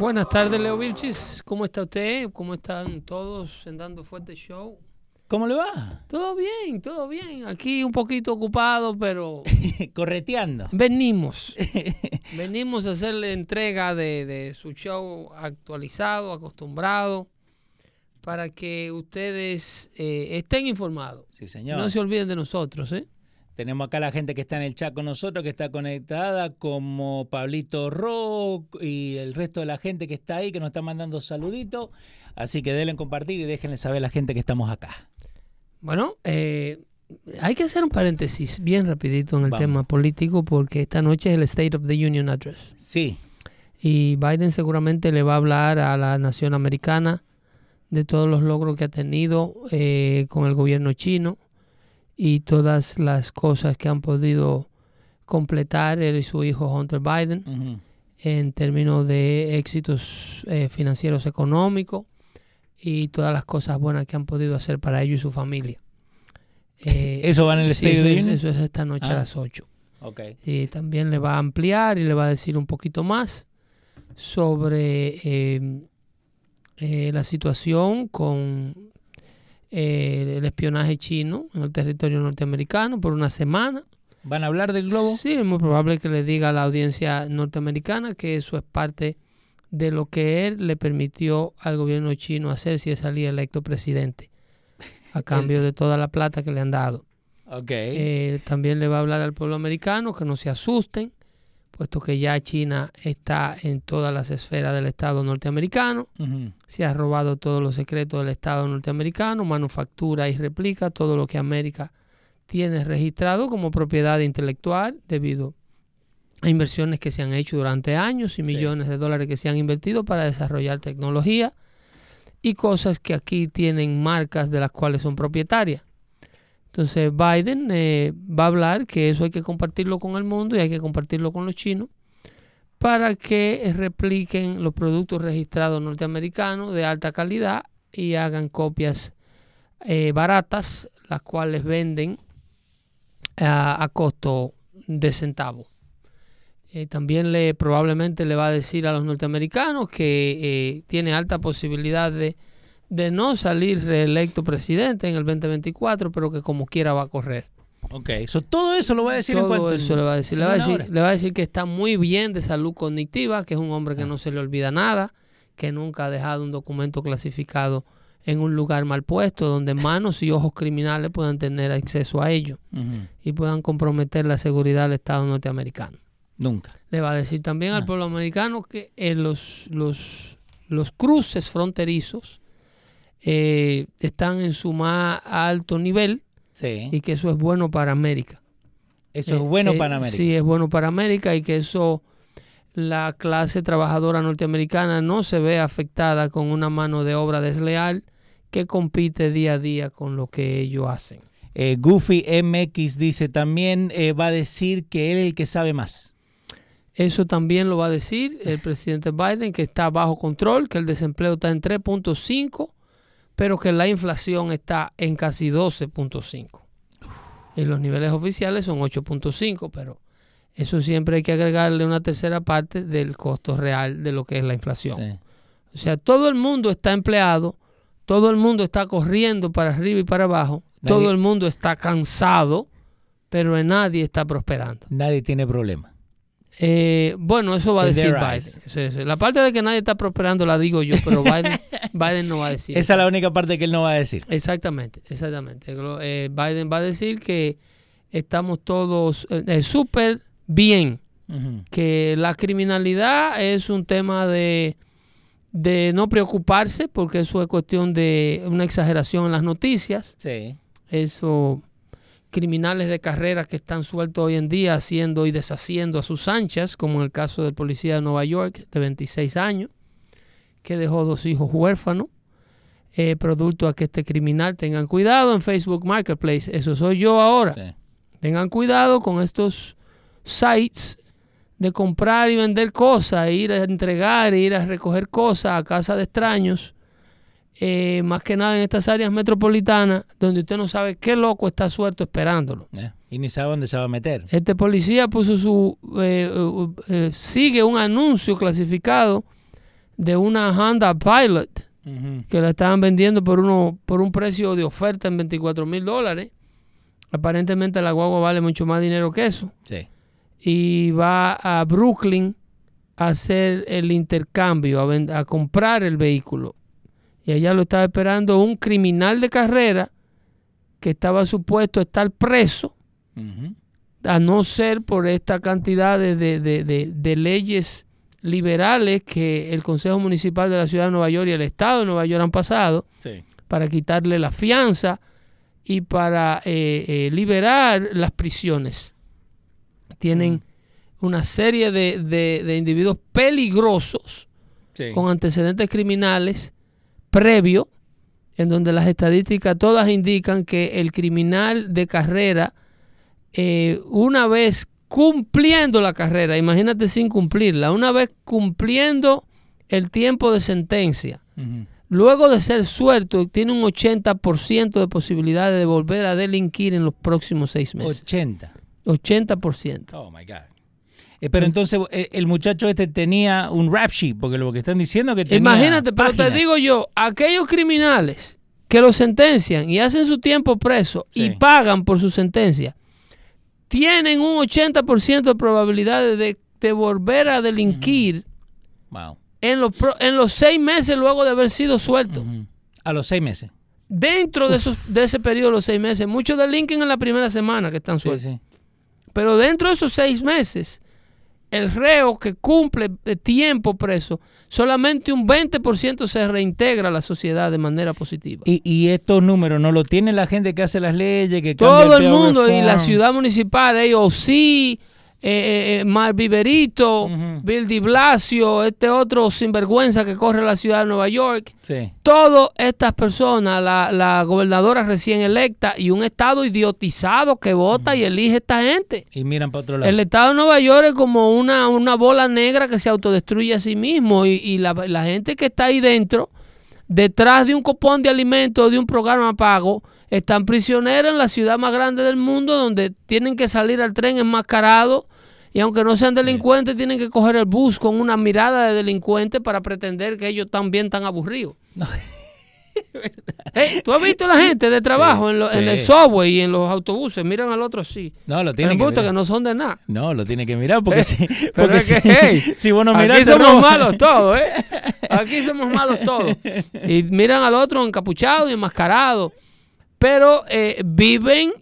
Buenas tardes, Leo Vilchis. ¿Cómo está usted? ¿Cómo están todos en Dando Fuerte Show? ¿Cómo le va? Todo bien, todo bien. Aquí un poquito ocupado, pero... Correteando. Venimos. Venimos a hacerle entrega de, su show actualizado, acostumbrado, para que ustedes eh, estén informados. Sí, señor. No se olviden de nosotros, ¿eh? Tenemos acá la gente que está en el chat con nosotros, que está conectada, como Pablito Rock y el resto de la gente que está ahí, que nos está mandando saluditos. Así que denle compartir y déjenle saber a la gente que estamos acá. Bueno, eh, hay que hacer un paréntesis bien rapidito en el tema político porque esta noche es el State of the Union Address. Sí. Y Biden seguramente le va a hablar a la nación americana de todos los logros que ha tenido eh, con el gobierno chino y todas las cosas que han podido completar él y su hijo Hunter Biden en términos de éxitos eh, financieros económicos y todas las cosas buenas que han podido hacer para ellos y su familia. Eh, ¿Eso va en el sí, eso, eso, es esta noche a ah. las 8. Okay. Y también le va a ampliar y le va a decir un poquito más sobre eh, la situación con el espionaje chino en el territorio norteamericano por una semana. ¿Van a hablar del globo? Sí, es muy probable que le diga a la audiencia norteamericana que eso es parte de lo que él le permitió al gobierno chino hacer si él salía electo presidente, a cambio de toda la plata que le han dado. Okay. Eh, también le va a hablar al pueblo americano que no se asusten, puesto que ya China está en todas las esferas del Estado norteamericano, se ha robado todos los secretos del Estado norteamericano, manufactura y replica todo lo que América tiene registrado como propiedad intelectual debido a inversiones que se han hecho durante años y millones de dólares que se han invertido para desarrollar tecnología y cosas que aquí tienen marcas de las cuales son propietarias. Entonces Biden eh, va a hablar que eso hay que compartirlo con el mundo y hay que compartirlo con los chinos para que repliquen los productos registrados norteamericanos de alta calidad y hagan copias eh, baratas, las cuales venden a, costo de centavo. Eh, también le probablemente le va a decir a los norteamericanos que tiene alta posibilidad de de no salir reelecto presidente en el 2024, pero que como quiera va a correr. Ok, eso todo eso lo va a decir todo en cuanto eso le va a decir. Le va a decir, le va a decir que está muy bien de salud cognitiva, que es un hombre que ah. no se le olvida nada, que nunca ha dejado un documento clasificado en un lugar mal puesto, donde manos y ojos criminales puedan tener acceso a ello y puedan comprometer la seguridad del Estado norteamericano. Nunca. Le va a decir también al ah. pueblo americano que en los, los, los cruces fronterizos eh, están en su más alto nivel y que eso es bueno para América. Eso es bueno eh, para América. Sí, es bueno para América y que eso la clase trabajadora norteamericana no se ve afectada con una mano de obra desleal que compite día a día con lo que ellos hacen. Eh, Goofy MX dice también va a decir que él es el que sabe más. Eso también lo va a decir el presidente Biden, que está bajo control, que el desempleo está en 3.5 pero que la inflación está en casi 12.5. Y los niveles oficiales son 8.5, pero eso siempre hay que agregarle una tercera parte del costo real de lo que es la inflación. O sea, todo el mundo está empleado, todo el mundo está corriendo para arriba y para abajo, todo el mundo está cansado, pero nadie está prosperando. Nadie tiene problema. Eh, bueno, eso va a decir Biden. La parte de que nadie está prosperando la digo yo, pero Biden, no va a decir. Esa es la única parte que él no va a decir. Exactamente, exactamente. Eh, Biden va a decir que estamos todos eh, súper bien, que la criminalidad es un tema de, de no preocuparse, porque eso es cuestión de una exageración en las noticias. Sí. Eso criminales de carrera que están sueltos hoy en día haciendo y deshaciendo a sus anchas, como en el caso del policía de Nueva York de 26 años, que dejó dos hijos huérfanos, eh, producto a que este criminal tengan cuidado en Facebook Marketplace, eso soy yo ahora. Tengan cuidado con estos sites de comprar y vender cosas, ir a entregar, ir a recoger cosas a casa de extraños eh, más que nada en estas áreas metropolitanas, donde usted no sabe qué loco está suelto esperándolo. Eh, y ni sabe dónde se va a meter. Este policía puso su. Eh, sigue un anuncio clasificado de una Honda Pilot que la estaban vendiendo por, uno, por un precio de oferta en 24 mil dólares. Aparentemente la guagua vale mucho más dinero que eso. Sí. Y va a Brooklyn a hacer el intercambio, a comprar el vehículo y allá lo estaba esperando un criminal de carrera que estaba supuesto a estar preso, a no ser por esta cantidad de, leyes liberales que el Consejo Municipal de la Ciudad de Nueva York y el Estado de Nueva York han pasado para quitarle la fianza y para eh, eh, liberar las prisiones. Tienen una serie de, individuos peligrosos con antecedentes criminales previo, en donde las estadísticas todas indican que el criminal de carrera, eh, una vez cumpliendo la carrera, imagínate sin cumplirla, una vez cumpliendo el tiempo de sentencia, luego de ser suelto, tiene un 80% de posibilidades de volver a delinquir en los próximos seis meses. 80. 80%. Oh, my God. Eh, pero entonces eh, el muchacho este tenía un rap sheet, porque lo que están diciendo que tenía Imagínate, pero te digo yo, aquellos criminales que lo sentencian y hacen su tiempo preso y pagan por su sentencia, tienen un 80% de probabilidades de, volver a delinquir en, los en los seis meses luego de haber sido suelto. A los seis meses. Dentro de, esos, de ese periodo los seis meses, muchos delinquen en la primera semana que están sueltos. Pero dentro de esos seis meses, el reo que cumple tiempo preso, solamente un 20% se reintegra a la sociedad de manera positiva. Y, estos números no lo tiene la gente que hace las leyes, que todo el mundo y la ciudad municipal, ellos sí eh, eh, eh Viverito, Bill Di Blasio, este otro sinvergüenza que corre la ciudad de Nueva York. Todas estas personas, la, gobernadora recién electa y un estado idiotizado que vota y elige a esta gente. Y miran para otro lado. El estado de Nueva York es como una, una bola negra que se autodestruye a sí mismo y, la, la gente que está ahí dentro, detrás de un copón de alimentos, de un programa pago, están prisioneros en la ciudad más grande del mundo donde tienen que salir al tren enmascarados y aunque no sean delincuentes, tienen que coger el bus con una mirada de delincuente para pretender que ellos también están aburridos. Eh, ¿Tú has visto la gente de trabajo en, el subway y en los autobuses? Miran al otro así. No, lo tienen que mirar. que no son de nada. No, lo tiene que mirar porque, si, porque si, si vos no Aquí somos malos todos, ¿eh? Aquí somos malos todos. Y miran al otro encapuchado y enmascarado. Pero eh, viven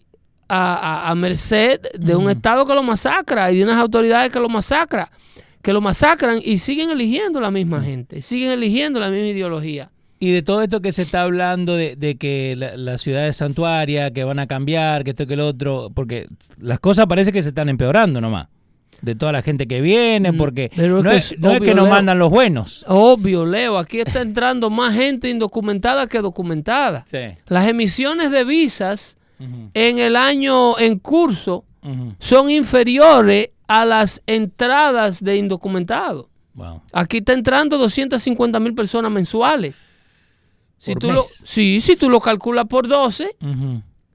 a, merced de un Estado que lo masacra y de unas autoridades que lo masacra, que lo masacran y siguen eligiendo la misma gente, siguen eligiendo la misma ideología. Y de todo esto que se está hablando de, que la, la, ciudad es santuaria, que van a cambiar, que esto que el otro, porque las cosas parece que se están empeorando nomás. De toda la gente que viene, mm, porque no, es, que nos mandan los buenos. Obvio, Leo, aquí está entrando más gente indocumentada que documentada. Las emisiones de visas en el año en curso son inferiores a las entradas de indocumentados. Aquí está entrando 250 mil personas mensuales. Si tú Lo, sí, si tú lo calculas por 12,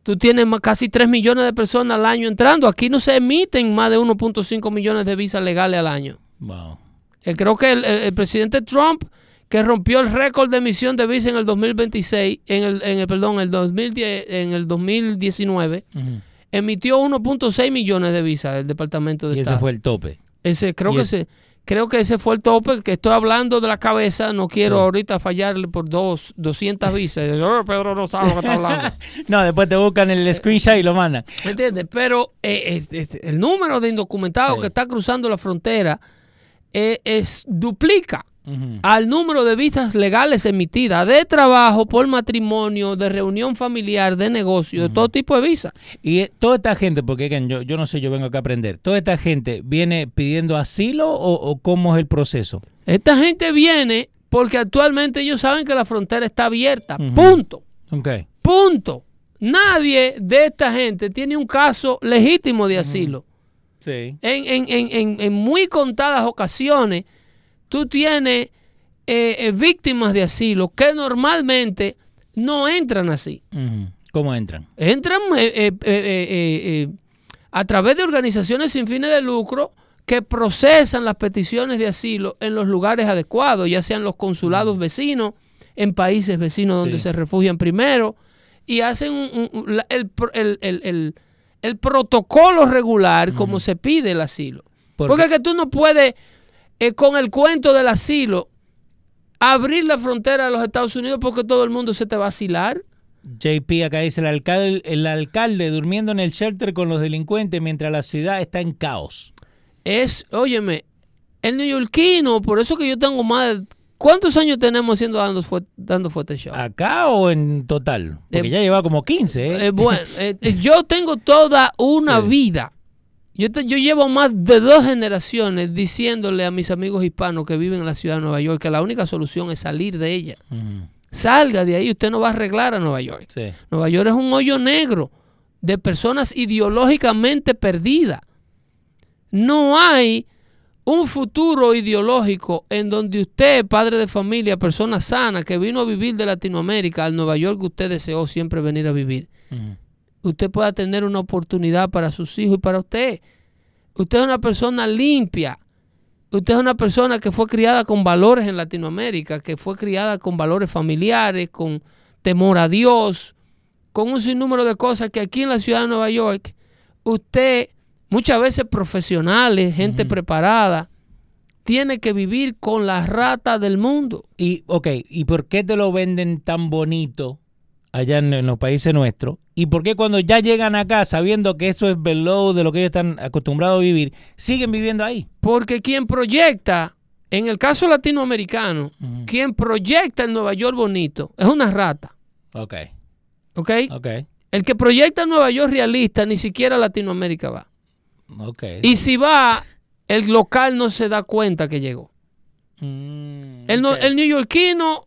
tú tienes casi 3 millones de personas al año entrando. Aquí no se emiten más de 1.5 millones de visas legales al año. Wow. Eh, creo que el, presidente Trump que rompió el récord de emisión de visa en el 2026, en el, en el perdón, el 2010, en el 2019, emitió 1.6 millones de visas el Departamento de y Estado. ese fue el tope. Ese, creo y que ese, creo que ese fue el tope, que estoy hablando de la cabeza, no quiero Sí. ahorita fallarle por dos, 200 visas. Oh, Pedro no sabe lo que está hablando. No, después te buscan el screenshot y lo mandan. ¿Me entiendes? Pero eh, eh, eh, el número de indocumentados Sí. que está cruzando la frontera eh, es duplica Al número de visas legales emitidas de trabajo, por matrimonio, de reunión familiar, de negocio, de todo tipo de visas. Y eh, toda esta gente, porque yo, yo no sé, yo vengo acá a aprender, ¿toda esta gente viene pidiendo asilo o, o cómo es el proceso? Esta gente viene porque actualmente ellos saben que la frontera está abierta. Punto. Ok. Punto. Nadie de esta gente tiene un caso legítimo de asilo. Sí. En- en- en- en muy contadas ocasiones, tú tienes eh, eh, víctimas de asilo que normalmente no entran así. ¿Cómo entran? Entran eh, eh, a través de organizaciones sin fines de lucro que procesan las peticiones de asilo en los lugares adecuados, ya sean los consulados vecinos, en países vecinos donde Sí. se refugian primero, y hacen un- un- el, pro- el- el- el- el protocolo regular como se pide el asilo. Porque- Porque es que tú no puedes, eh, con el cuento del asilo, abrir la frontera de los Estados Unidos porque todo el mundo se te va a asilar. JP acá dice el alcalde, el alcalde durmiendo en el shelter con los delincuentes mientras la ciudad está en caos. Es, óyeme, el neoyorquino, por eso que yo tengo más de... ¿Cuántos años tenemos haciendo dando, dando Photoshop? ¿Acá o en total? Porque Eh, ya lleva como 15, ¿eh? Eh, bueno, eh, yo tengo toda una Sí. vida. Yo, te- yo llevo más de dos generaciones diciéndole a mis amigos hispanos que viven en la ciudad de Nueva York que la única solución es salir de ella. Salga de ahí, usted no va a arreglar a Nueva York. Sí. Nueva York es un hoyo negro de personas ideológicamente perdidas. No hay un futuro ideológico en donde usted, padre de familia, persona sana, que vino a vivir de Latinoamérica al Nueva York que usted deseó siempre venir a vivir. Usted pueda tener una oportunidad para sus hijos y para usted. Usted es una persona limpia. Usted es una persona que fue criada con valores en Latinoamérica, que fue criada con valores familiares, con temor a Dios, con un sinnúmero de cosas que aquí en la ciudad de Nueva York, usted, muchas veces profesionales, gente preparada, tiene que vivir con las ratas del mundo. Y, ok, ¿y por qué te lo venden tan bonito allá en, en los países nuestros? ¿Y por qué cuando ya llegan acá, sabiendo que esto es below de lo que ellos están acostumbrados a vivir, siguen viviendo ahí? Porque quien proyecta, en el caso latinoamericano, quien proyecta el Nueva York bonito es una rata. Ok, ¿Ok? ok, El que proyecta Nueva York realista ni siquiera Latinoamérica va. ok. Y si va, el local no se da cuenta que llegó. Mm, El, no- ok. el neoyorquino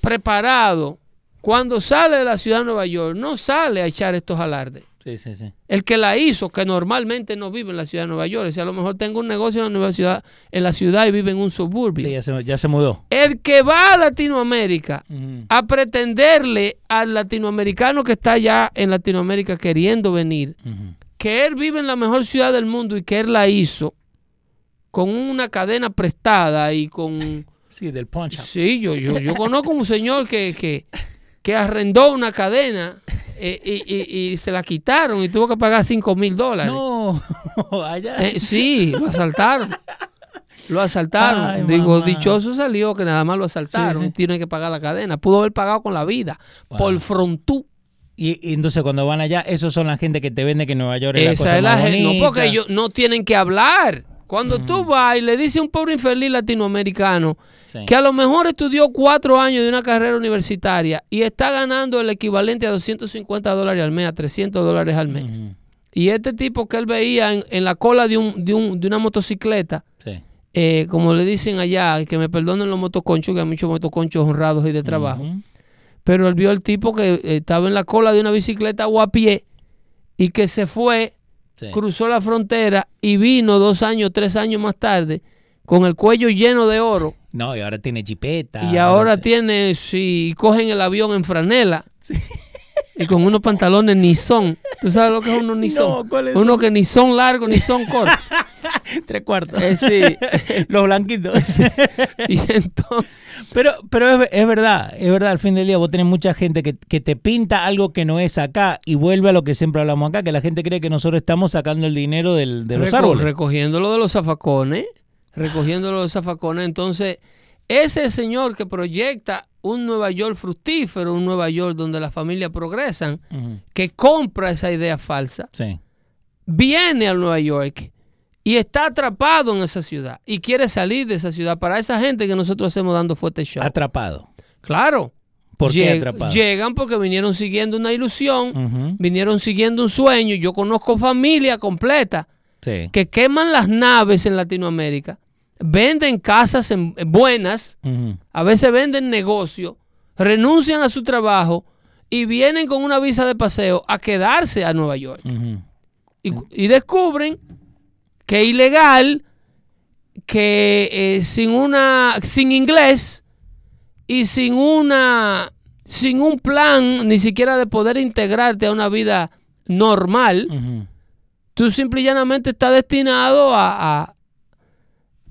preparado, cuando sale de la ciudad de Nueva York, no sale a echar estos alardes. Sí, sí, sí. El que la hizo, que normalmente no vive en la ciudad de Nueva York, si a lo mejor tengo un negocio en la, nueva ciudad, en la ciudad y vive en un suburbio. Sí, ya se, ya se mudó. El que va a Latinoamérica a pretenderle al latinoamericano que está allá en Latinoamérica queriendo venir, que él vive en la mejor ciudad del mundo y que él la hizo con una cadena prestada y con... Sí, del punch. Sí, yo, yo, yo conozco un señor que, que, que arrendó una cadena eh, y, y- y se la quitaron y tuvo que pagar 5 mil dólares. No, allá. Eh, sí, lo asaltaron. Lo asaltaron. Ay, Digo, mamá. dichoso salió que nada más lo asaltaron. Sí, Tiene que pagar la cadena. Pudo haber pagado con la vida. Wow. Por frontú. Y, y entonces cuando van allá, esos son la gente que te vende que Nueva York es la Esa cosa es la más gente. No, porque ellos no tienen que hablar. Cuando tú vas y le dices a un pobre infeliz latinoamericano Sí. que a lo mejor estudió cuatro años de una carrera universitaria y está ganando el equivalente a 250 dólares al mes, a 300 dólares al mes. Y este tipo que él veía en, en la cola de, un, de, un- de una motocicleta, Sí. eh, como le dicen allá, que me perdonen los motoconchos, que hay muchos motoconchos honrados y de trabajo. Pero él vio al tipo que eh, estaba en la cola de una bicicleta o a pie y que se fue, Sí. cruzó la frontera y vino dos años, tres años más tarde con el cuello lleno de oro. No, y ahora tiene chipeta. y ahora no sé. tiene, si cogen el avión en franela y con unos pantalones ni son. ¿Tú sabes lo que es unos ni son? No, ¿cuál es Uno que ni son largos ni son cortos. Tres cuartos. Eh, sí. Los blanquitos. Y entonces, Pero, pero es, es verdad, es verdad, al fin del día vos tenés mucha gente que, que te pinta algo que no es acá y vuelve a lo que siempre hablamos acá, que la gente cree que nosotros estamos sacando el dinero del- de los reco- árboles. recogiéndolo de los zafacones, recogiéndolo de los zafacones, entonces ese señor que proyecta un Nueva York fructífero, un Nueva York donde las familias progresan, que compra esa idea falsa, Sí. viene a Nueva York y está atrapado en esa ciudad y quiere salir de esa ciudad. Para esa gente que nosotros hacemos dando fuerte show. Atrapado. Claro. ¿Por qué Lleg- atrapado? Llegan porque vinieron siguiendo una ilusión, vinieron siguiendo un sueño. Yo conozco familia completa Sí. que queman las naves en Latinoamérica, venden casas en- buenas, Ujú, a veces venden negocios, renuncian a su trabajo y vienen con una visa de paseo a quedarse a Nueva York. y descubren que es ilegal, que eh, sin una, sin inglés y sin una, sin un plan ni siquiera de poder integrarte a una vida normal, tú simple y llanamente estás destinado a, a,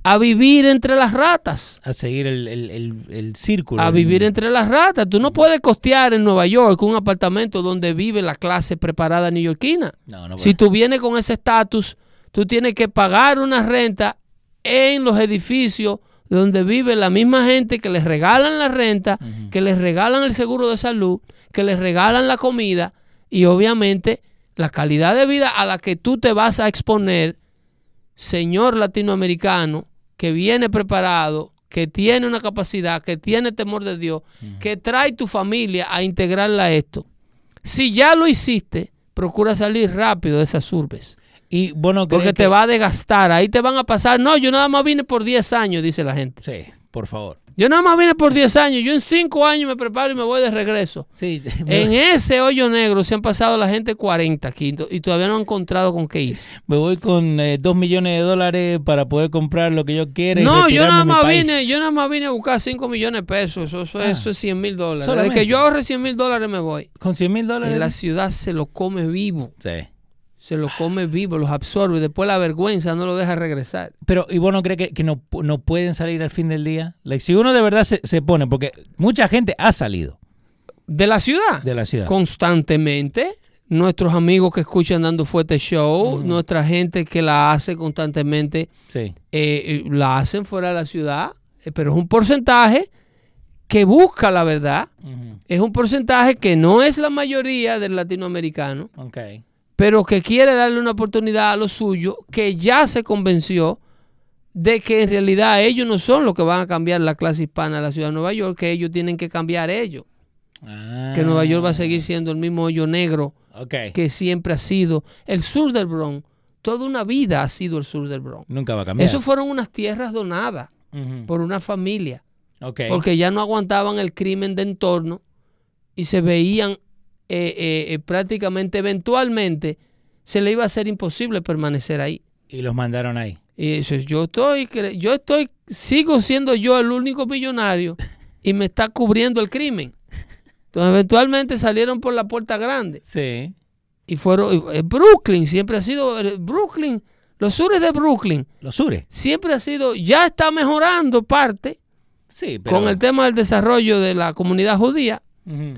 a vivir entre las ratas. A seguir el, el, el, el círculo. A vivir entre las ratas. Tú no puedes costear en Nueva York un apartamento donde vive la clase preparada neoyorquina. No, no Si tú vienes con ese estatus, tú tienes que pagar una renta en los edificios donde vive la misma gente que les regalan la renta, que les regalan el seguro de salud, que les regalan la comida y obviamente la calidad de vida a la que tú te vas a exponer, señor latinoamericano, que viene preparado, que tiene una capacidad, que tiene temor de Dios, que trae tu familia a integrarla a esto. Si ya lo hiciste, procura salir rápido de esas urbes. Y bueno, Porque te va a desgastar. Ahí te van a pasar. No, yo nada más vine por 10 años, dice la gente. Sí, por favor. Yo nada más vine por 10 años. Yo en 5 años me preparo y me voy de regreso. Sí. En ese hoyo negro se han pasado la gente 40 aquí y todavía no han encontrado con qué ir. Me voy con eh, dos millones de dólares para poder comprar lo que yo quiera. y No, yo retirarme nada más país. vine, yo nada más vine a buscar 5 millones de pesos. Eso, eso, Ah. eso es 100 mil dólares. Desde que yo ahorre 100 mil dólares me voy. Con 100 mil En dólares. la ciudad se lo come vivo. Sí. Se lo come vivo, los absorbe y después la vergüenza no lo deja regresar. Pero, ¿y vos no crees que, que no, no pueden salir al fin del día? Like, si uno de verdad se, se pone, porque mucha gente ha salido De la ciudad. de la ciudad. constantemente. Nuestros amigos que escuchan Dando Fuerte Show, nuestra gente que la hace constantemente, Sí. eh, eh, la hacen fuera de la ciudad, eh, pero es un porcentaje que busca la verdad. Es un porcentaje que no es la mayoría del latinoamericano, Ok. Pero que quiere darle una oportunidad a lo suyo, que ya se convenció de que en realidad ellos no son los que van a cambiar la clase hispana de la ciudad de Nueva York, que ellos tienen que cambiar ellos, que Nueva York va a seguir siendo el mismo hoyo negro Ah. Que siempre ha sido el sur del Bronx. Toda una vida ha sido el sur del Bronx. Nunca va a cambiar. Eso fueron unas tierras donadas por una familia, porque ya no aguantaban el crimen de entorno y se veían eh, eh, eh, prácticamente eventualmente se le iba a hacer imposible permanecer ahí. Y los mandaron ahí. Y eso es, yo estoy, yo estoy, sigo siendo yo el único millonario y me está cubriendo el crimen. Entonces eventualmente salieron por la puerta grande. Sí. Y fueron, eh, Brooklyn siempre ha sido, eh, Brooklyn, los sures de Brooklyn Los sures. siempre ha sido, ya está mejorando parte Sí, pero. con el tema del desarrollo de la comunidad judía, Ujú.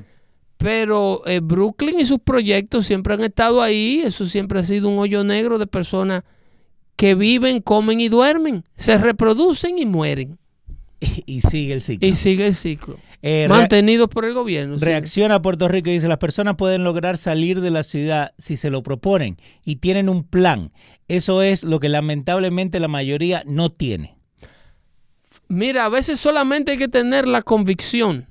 Pero eh, Brooklyn y sus proyectos siempre han estado ahí, eso siempre ha sido un hoyo negro de personas que viven, comen y duermen, se reproducen y mueren, Y sigue el ciclo. y sigue el ciclo, Eh, mantenidos por el gobierno. sí. Reacción a Puerto Rico y dice, las personas pueden lograr salir de la ciudad si se lo proponen y tienen un plan. Eso es lo que lamentablemente la mayoría no tiene. Mira, a veces solamente hay que tener la convicción.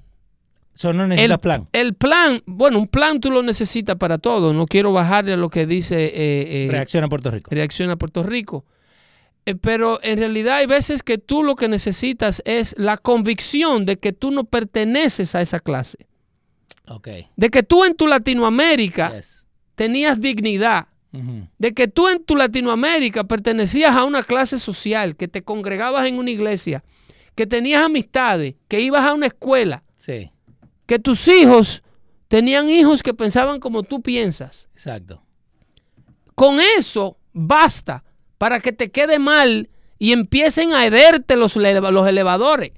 Eso no necesita el, plan. el plan, bueno, un plan tú lo necesitas para todo. No quiero bajarle a lo que dice eh, eh, Reacción a Puerto Rico. Reacción a Puerto Rico. Eh, pero en realidad hay veces que tú lo que necesitas es la convicción de que tú no perteneces a esa clase. Ok. De que tú en tu Latinoamérica Yes. tenías dignidad. De que tú en tu Latinoamérica pertenecías a una clase social, que te congregabas en una iglesia, que tenías amistades, que ibas a una escuela, Sí, que tus hijos tenían hijos que pensaban como tú piensas. exacto. Con eso basta para que te quede mal y empiecen a hererte los, los elevadores.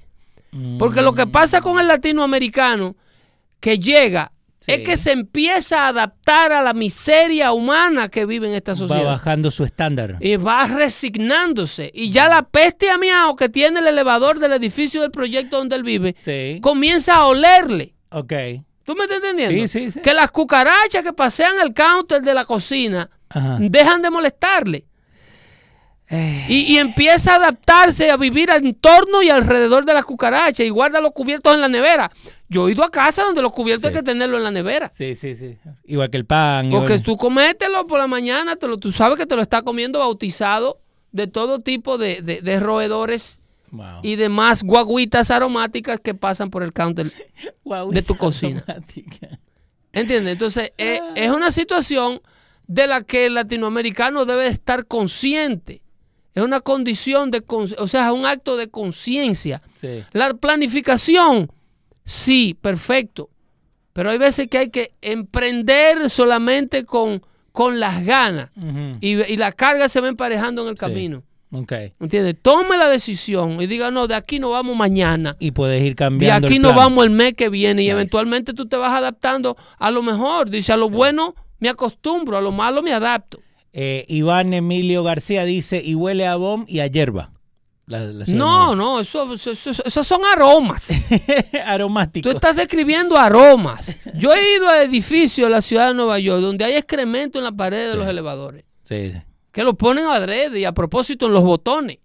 Porque lo que Mm. pasa con el latinoamericano que llega es que se empieza a adaptar a la miseria humana que vive en esta Va sociedad. bajando su estándar. Y va resignándose. Y ya la peste a miau que tiene el elevador del edificio del proyecto donde él vive Sí. comienza a olerle. Ok. ¿Tú me estás entendiendo? Sí, sí, sí. Que las cucarachas que pasean el counter de la cocina Ajá. dejan de molestarle. Eh, Y, y empieza a adaptarse a vivir al entorno y alrededor de las cucarachas y guarda los cubiertos en la nevera. Yo he ido a casa donde los cubiertos Sí. hay que tenerlos en la nevera. Sí, sí, sí. Igual que el pan. Porque igual- tú comételo por la mañana, te lo, tú sabes que te lo está comiendo bautizado de todo tipo de, de- de roedores Wow. y demás guaguitas aromáticas que pasan por el counter. De tu cocina. ¿Entiendes? Entonces, eh, es una situación de la que el latinoamericano debe estar consciente. Es una condición de, o sea, es un acto de conciencia. Sí. La planificación, sí, perfecto. Pero hay veces que hay que emprender solamente con, con las ganas. Y, y la carga se va emparejando en el Sí. camino. Ok. ¿Entiendes? Tome la decisión y diga, no, de aquí no vamos mañana. Y puedes ir De cambiando. aquí el no plan. vamos el mes que viene y Nice. eventualmente tú te vas adaptando a lo mejor. Dice, a lo bueno me acostumbro, a lo malo me adapto. Eh, Iván Emilio García dice, y huele a bom y a hierba. La- la señora No, no, eso, eso- eso- esos son aromas. Tú Aromático. estás describiendo aromas. Yo he ido a edificios de la ciudad de Nueva York donde hay excremento en la pared de Sí. los elevadores. Sí, sí. Que lo ponen adrede y a propósito en los botones.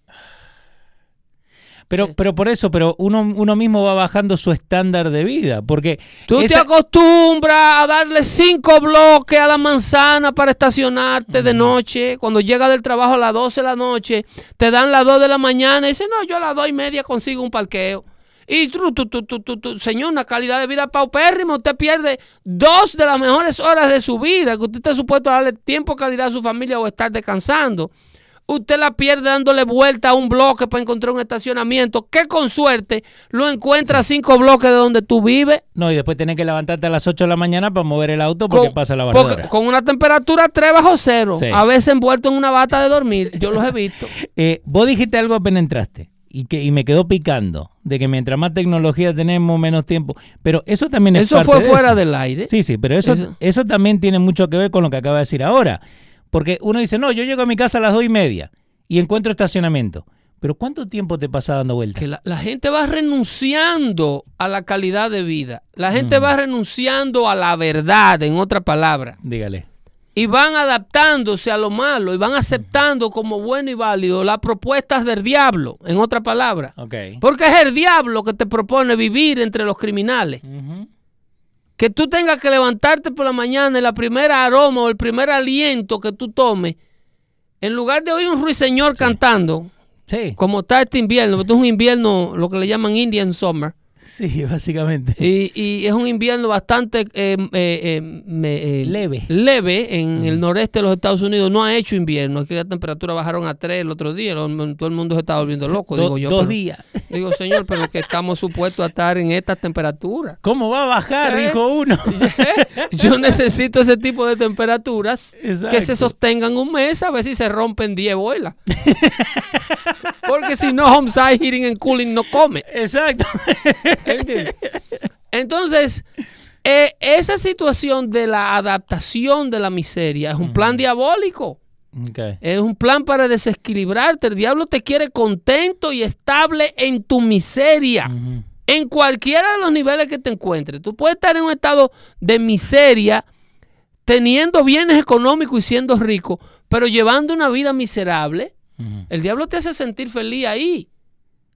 Pero, pero por eso, pero uno, uno mismo va bajando su estándar de vida. Porque Tú te acostumbras a darle cinco bloques a la manzana para estacionarte de noche. Cuando llega del trabajo a las 12 de la noche, te dan las 2 de la mañana y dices, no, yo a las 2 y media consigo un parqueo. Y tú, tú, tú, señor, una calidad de vida paupérrima. Usted pierde dos de las mejores horas de su vida, que usted está supuesto a darle tiempo, calidad a su familia o estar descansando. Usted la pierde dándole vuelta a un bloque para encontrar un estacionamiento que con suerte lo encuentra a cinco bloques de donde tú vives. No, y después tenés que levantarte a las 8 de la mañana para mover el auto porque con, pasa la barredora. con una temperatura 3 bajo cero, Sí. a veces envuelto en una bata de dormir. Yo los he visto. Eh, vos dijiste algo apenas entraste y, que, y me quedó picando de que mientras más tecnología tenemos, menos tiempo. Pero eso también es Eso parte fue de fuera eso. del aire. Sí, sí, pero eso, Eso. eso también tiene mucho que ver con lo que acaba de decir ahora. Porque uno dice, no, yo llego a mi casa a las dos y media y encuentro estacionamiento. Pero ¿cuánto tiempo te pasa dando vueltas? Que la, la gente va renunciando a la calidad de vida. La gente Mm. va renunciando a la verdad, en otra palabra. Dígale. Y van adaptándose a lo malo y van aceptando como bueno y válido las propuestas del diablo, en otra palabra. Porque es el diablo que te propone vivir entre los criminales. Que tú tengas que levantarte por la mañana y la primera aroma o el primer aliento que tú tomes, en lugar de oír un ruiseñor cantando, Sí, como está este invierno, porque es un invierno, lo que le llaman Indian Summer, sí, básicamente. y, y es un invierno bastante eh, eh, eh, me- eh, Leve. leve en el noreste de los Estados Unidos. No ha hecho invierno, aquí las temperaturas bajaron a 3 el otro día, lo- todo el mundo se está volviendo loco, Do- digo yo. dos pero- días. Digo, señor, pero que estamos supuestos a estar en estas temperaturas. ¿Cómo va a bajar? Eh. Dijo uno. Yo necesito ese tipo de temperaturas Exacto. que se sostengan un mes a ver si se rompen 10 bolas. Porque si no, Homeside Heating and Cooling no come. Exacto. ¿Entiendes? Entonces, eh, esa situación de la adaptación de la miseria es un plan diabólico. Ok. Es un plan para desequilibrarte. El diablo te quiere contento y estable en tu miseria. En cualquiera de los niveles que te encuentres. Tú puedes estar en un estado de miseria, teniendo bienes económicos y siendo rico, pero llevando una vida miserable. El diablo te hace sentir feliz ahí.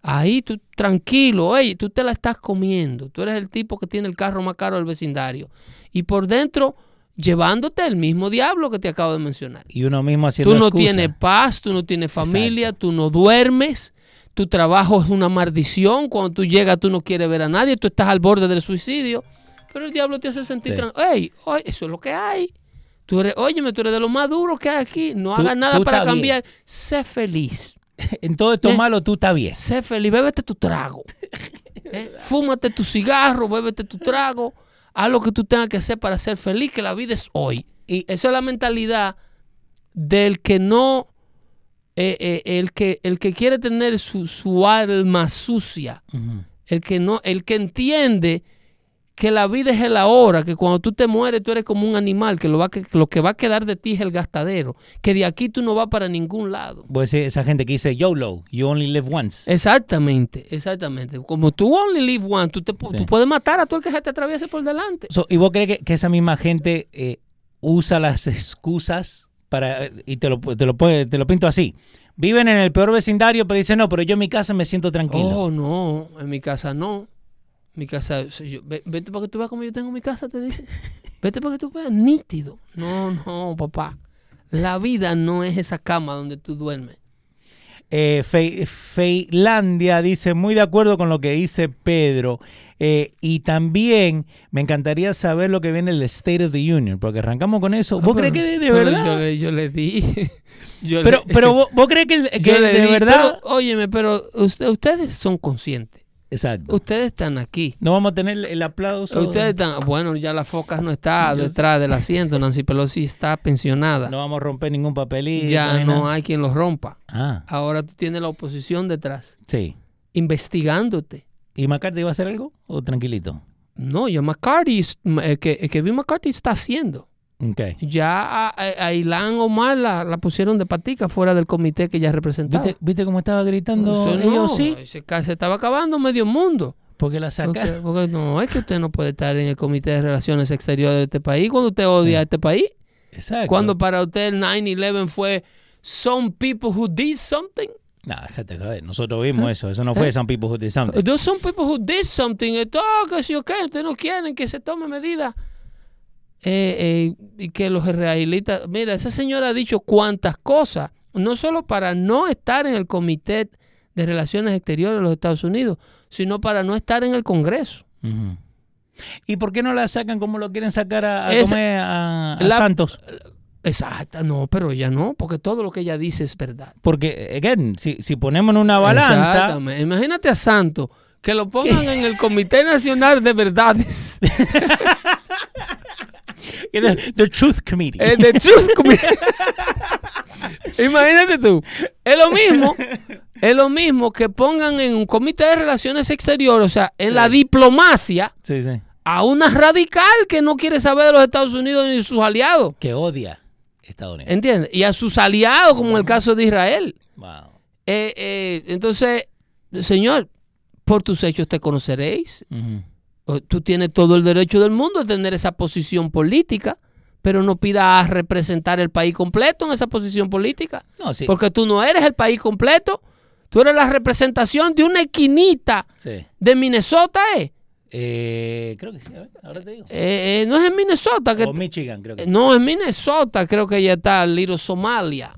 Ahí, tú tranquilo, oye, tú te la estás comiendo. Tú eres el tipo que tiene el carro más caro del vecindario. Y por dentro, llevándote el mismo diablo que te acabo de mencionar. Y uno mismo haciendo Tú no tienes paz, tú no tienes familia, tú no duermes, tu trabajo es una maldición. Cuando tú llegas, tú no quieres ver a nadie, tú estás al borde del suicidio. Pero el diablo te hace sentir Sí. tranquilo. Ey, oye, eso es lo que hay. Tú eres, óyeme, tú eres de lo más duro que hay aquí. No Tú- hagas nada para bien. cambiar. Sé feliz. En todo esto Eh. malo tú estás bien. Sé feliz. Bébete tu trago. Eh, Fúmate tu cigarro, bébete tu trago. Haz lo que tú tengas que hacer para ser feliz, que la vida es hoy. Y Esa es la mentalidad del que no eh, eh, el, que, el que quiere tener su, su alma sucia, el, que no, el que entiende que la vida es el ahora, que cuando tú te mueres tú eres como un animal, que lo, va, que lo que va a quedar de ti es el gastadero, que de aquí tú no vas para ningún lado. Pues esa gente que dice YOLO, you only live once. Exactamente, exactamente. Como tú only live once, tú, te, tú puedes matar a todo el que se te atraviese por delante. ¿Y vos crees que, esa misma gente eh, usa las excusas para, y te lo, te, lo, te lo pinto así? Viven en el peor vecindario, pero dicen, no, pero yo en mi casa me siento tranquilo. Oh, no, en mi casa no. Mi casa, yo, vete para que tú veas como yo tengo mi casa, te dice. Vete para que tú veas nítido. No, no, papá. La vida no es esa cama donde tú duermes. Eh, Feilandia dice, muy de acuerdo con lo que dice Pedro. Eh, y también me encantaría saber lo que viene el State of the Union, porque arrancamos con eso. ¿Vos ah, crees que de, verdad? Yo, le di. pero, pero ¿vos, crees que, de verdad? óyeme, pero ustedes son conscientes Exacto. Ustedes están aquí. No vamos a tener el aplauso. Ustedes están, bueno, ya la Focas no está detrás del asiento, Nancy Pelosi está pensionada. No vamos a romper ningún papelito. Ya no hay quien los rompa. Ah. Ahora tú tienes la oposición detrás. Sí. investigándote. ¿Y McCarthy va a hacer algo o tranquilito? No, yo McCarthy, eh, que, que McCarthy está haciendo. Ya a, Ilan Omar la, pusieron de patica fuera del comité que ya representaba. ¿Viste, cómo estaba gritando ellos? sí. Se, estaba acabando medio mundo. Porque la saca. Porque, no, es que usted no puede estar en el comité de relaciones exteriores de este país cuando usted odia a este país. Exacto. Cuando para usted el 9-11 fue some people who did something. No, déjate joder. Nosotros vimos ¿Eh? eso. Eso no fue ¿Eh? some people who did something. Those some people who did something. Esto, que si qué, ustedes no quieren que se tome medidas. Eh, eh, y que los israelitas, mira, esa señora ha dicho cuántas cosas, no solo para no estar en el Comité de Relaciones Exteriores de los Estados Unidos, sino para no estar en el Congreso. ¿Y por qué no la sacan como lo quieren sacar a, a, Santos? Exacto, no, pero ella no, porque todo lo que ella dice es verdad. Porque, again, si, si ponemos en una balanza. Imagínate a Santos, que lo pongan en el Comité Nacional de Verdades. the, Truth Committee. El The Truth Committee. Imagínate tú. Es lo mismo. Es lo mismo que pongan en un comité de relaciones exteriores, o sea, en la diplomacia, a una radical que no quiere saber de los Estados Unidos ni de sus aliados. Que odia Estados Unidos. ¿Entiendes? Y a sus aliados, como en el caso de Israel. Eh, eh, entonces, señor, por tus hechos te conoceréis. Tú tienes todo el derecho del mundo de tener esa posición política, pero no pidas representar el país completo en esa posición política. Porque tú no eres el país completo. Tú eres la representación de una esquinita de Minnesota, ¿eh? ¿eh? creo que sí, ahora te digo. Eh, eh, no es en Minnesota. Que o Michigan, creo que. No, en Minnesota creo que ya está Little Somalia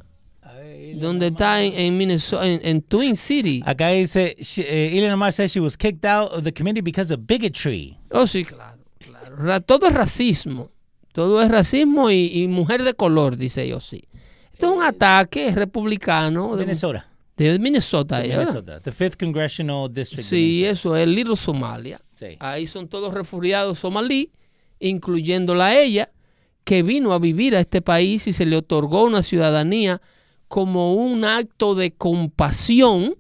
donde está en, Minnesota, en, Twin City. Acá dice, eh, Elena Mar says she was kicked out of the committee because of bigotry. Oh, sí, claro, claro. Todo es racismo. Todo es racismo y, mujer de color, dice yo, sí. Esto es un ataque republicano. De Minnesota. De Minnesota, sí, Minnesota, the fifth congressional district. Sí, eso es Little Somalia. Sí. Ahí son todos refugiados somalí, incluyéndola a ella, que vino a vivir a este país y se le otorgó una ciudadanía como un acto de compasión,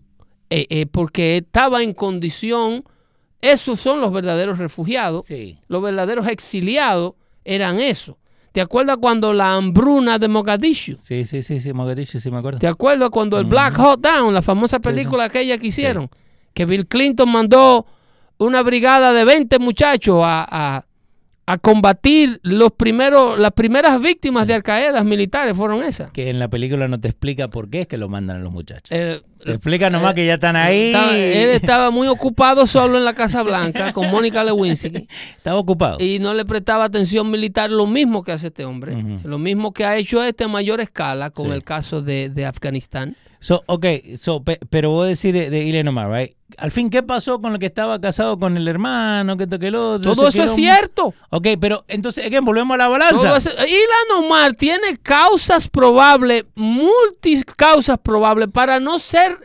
eh, eh, porque estaba en condición, esos son los verdaderos refugiados, los verdaderos exiliados eran eso. ¿Te acuerdas cuando la hambruna de Mogadishu? Sí, sí, sí, sí, Mogadishu, sí me acuerdo. ¿Te acuerdas cuando el Black Hawk Down, la famosa película aquella que hicieron? Que Bill Clinton mandó una brigada de 20 muchachos a, a combatir los primeros, las primeras víctimas de Al militares fueron esas. Que en la película no te explica por qué es que lo mandan a los muchachos. te explica nomás que ya están ahí. él estaba muy ocupado solo en la Casa Blanca con Mónica Lewinsky. Estaba ocupado. Y no le prestaba atención militar lo mismo que hace este hombre. Lo mismo que ha hecho este a mayor escala con el caso de, de Afganistán. So, ok, so, pero voy a decir de, de Omar, right? Al fin, ¿qué pasó con el que estaba casado con el hermano? Que toque el otro. Todo eso es cierto. Ok, pero entonces, again, volvemos a la balanza. Ilan Omar tiene causas probables, multicausas probables para no ser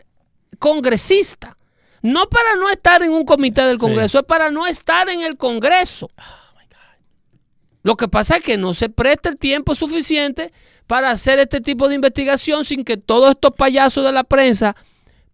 congresista. No para no estar en un comité del Congreso, es para no estar en el Congreso. Oh, Lo que pasa es que no se presta el tiempo suficiente para hacer este tipo de investigación sin que todos estos payasos de la prensa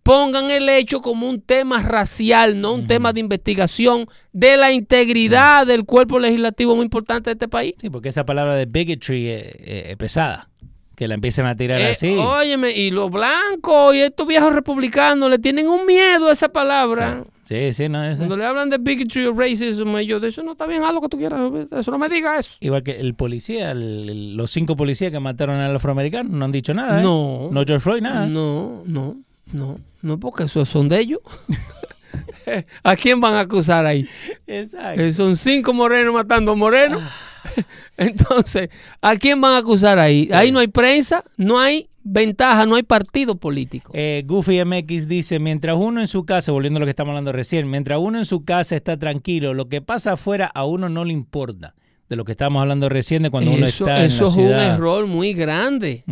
pongan el hecho como un tema racial, no un tema de investigación de la integridad del cuerpo legislativo muy importante de este país. Sí, porque esa palabra de bigotry es, pesada. Que la empiecen a tirar Eh, así. Óyeme, y los blancos y estos viejos republicanos le tienen un miedo a esa palabra. Sí, sí, no es. Cuando le hablan de bigotry o racism, ellos dicen, no, está bien, haz lo que tú quieras, eso no me diga eso. Igual que el policía, el- los cinco policías que mataron al afroamericano, no han dicho nada. ¿eh? No. No George Floyd, nada. No, no, no, no, porque esos son de ellos. ¿A quién van a acusar ahí? Exacto. Eh, son cinco morenos matando a morenos. Ah. Entonces, ¿a quién van a acusar ahí? Ahí no hay prensa, no hay ventaja, no hay partido político. Eh, Goofy MX dice, mientras uno en su casa, volviendo a lo que estamos hablando recién, mientras uno en su casa está tranquilo, lo que pasa afuera a uno no le importa. De lo que estábamos hablando recién de cuando uno eso está en eso es un error muy grande.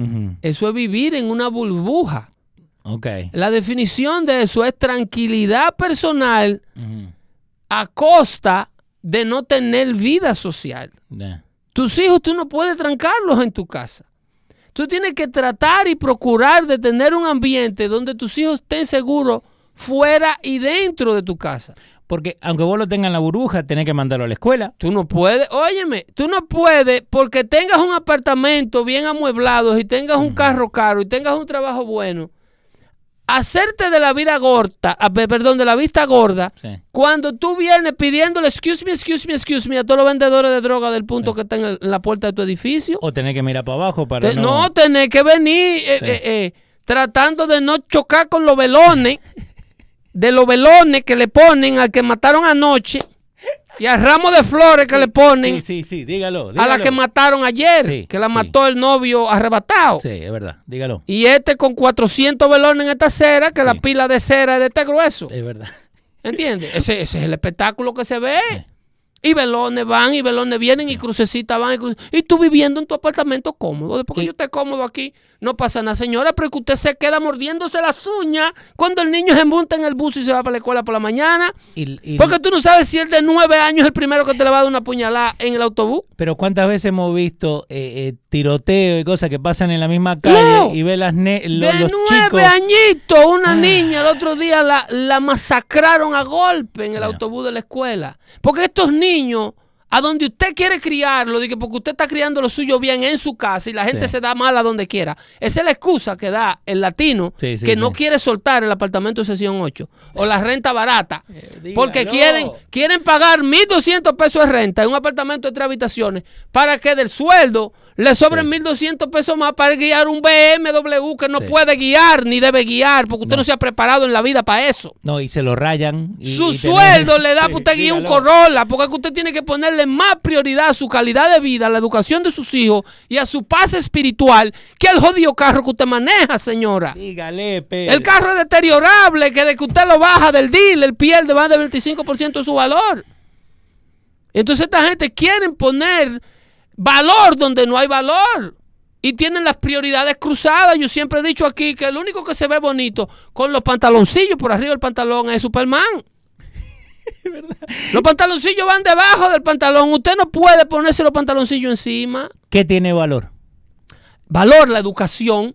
Eso es vivir en una burbuja. Ok. La definición de eso es tranquilidad personal a costa de no tener vida social. Tus hijos tú no puedes trancarlos en tu casa. Tú tienes que tratar y procurar de tener un ambiente donde tus hijos estén seguros fuera y dentro de tu casa. Porque aunque vos lo tengas en la burbuja, tenés que mandarlo a la escuela. Tú no puedes, óyeme, tú no puedes porque tengas un apartamento bien amueblado y tengas un carro caro y tengas un trabajo bueno, hacerte de la vida gorda, ah, pe- perdón, de la vista gorda, Sí. cuando tú vienes pidiéndole excuse me, excuse me, excuse me a todos los vendedores de droga del punto que están en, la puerta de tu edificio. O tenés que mirar para abajo para Te- no... no, tenés que venir eh, eh, eh, tratando de no chocar con los velones, de los velones que le ponen al que mataron anoche y al ramo de flores que le ponen Sí, sí, sí, dígalo. a la que mataron ayer, Sí, que la sí. mató el novio arrebatado. Sí, es verdad, dígalo. Y este con 400 velones en esta cera, que la pila de cera es de este grueso. Es verdad. ¿Entiendes? Ese, ese es el espectáculo que se ve. Y velones van y velones vienen y crucecitas van y cruce- Y tú viviendo en tu apartamento cómodo. Después que Y- yo esté cómodo aquí, no pasa nada, señora, pero que usted se queda mordiéndose las uñas cuando el niño se monta en el bus y se va para la escuela por la mañana. Y- y- Porque tú no sabes si el de nueve años es el primero que te le va a dar una puñalada en el autobús. Pero cuántas veces hemos visto eh, eh, tiroteo y cosas que pasan en la misma calle No. y ve las ne- lo- de los nueve chicos. añitos, una niña el otro día la, la masacraron a golpe en el autobús de la escuela. Porque estos niños, a donde usted quiere criarlo, porque usted está criando lo suyo bien en su casa y la gente Sí. se da mal a donde quiera. Esa es la excusa que da el latino Sí, sí, que no quiere soltar el apartamento de sesión 8 o la renta barata. Porque Eh, dígalo. quieren, quieren pagar 1.200 pesos de renta en un apartamento de tres habitaciones para que del sueldo le sobren Sí. 1.200 pesos más para guiar un BMW que no puede guiar ni debe guiar porque usted no, No. se ha preparado en la vida para eso. No, y se lo rayan. y- su y sueldo le da para usted guiar un. Corolla porque usted tiene que ponerle más prioridad a su calidad de vida, a la educación de sus hijos y a su paz espiritual que al jodido carro que usted maneja, señora. Dígale, Pedro. El carro es deteriorable, que de que usted lo baja del dealer pierde más del 25% de su valor. Entonces esta gente quiere poner valor donde no hay valor. Y tienen las prioridades cruzadas. Yo siempre he dicho aquí que el único que se ve bonito con los pantaloncillos por arriba del pantalón es Superman. Los pantaloncillos van debajo del pantalón. Usted no puede ponerse los pantaloncillos encima. ¿Qué tiene valor? Valor, la educación,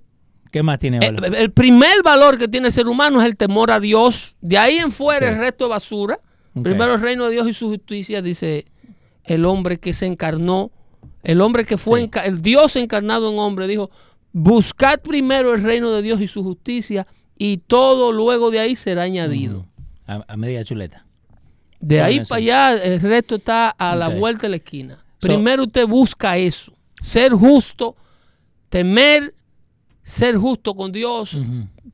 ¿Qué más tiene valor? El, el primer valor que tiene el ser humano es el temor a Dios. De ahí en fuera Sí. el resto es basura. Primero el reino de Dios y su justicia, dice el hombre que se encarnó. El hombre que fue, Sí. enca- el Dios encarnado en hombre, dijo, buscad primero el reino de Dios y su justicia y todo luego de ahí será añadido. A, a media chuleta. De ahí para allá el resto está a la vuelta de la esquina. So- Primero usted busca eso, ser justo, temer, ser justo con Dios,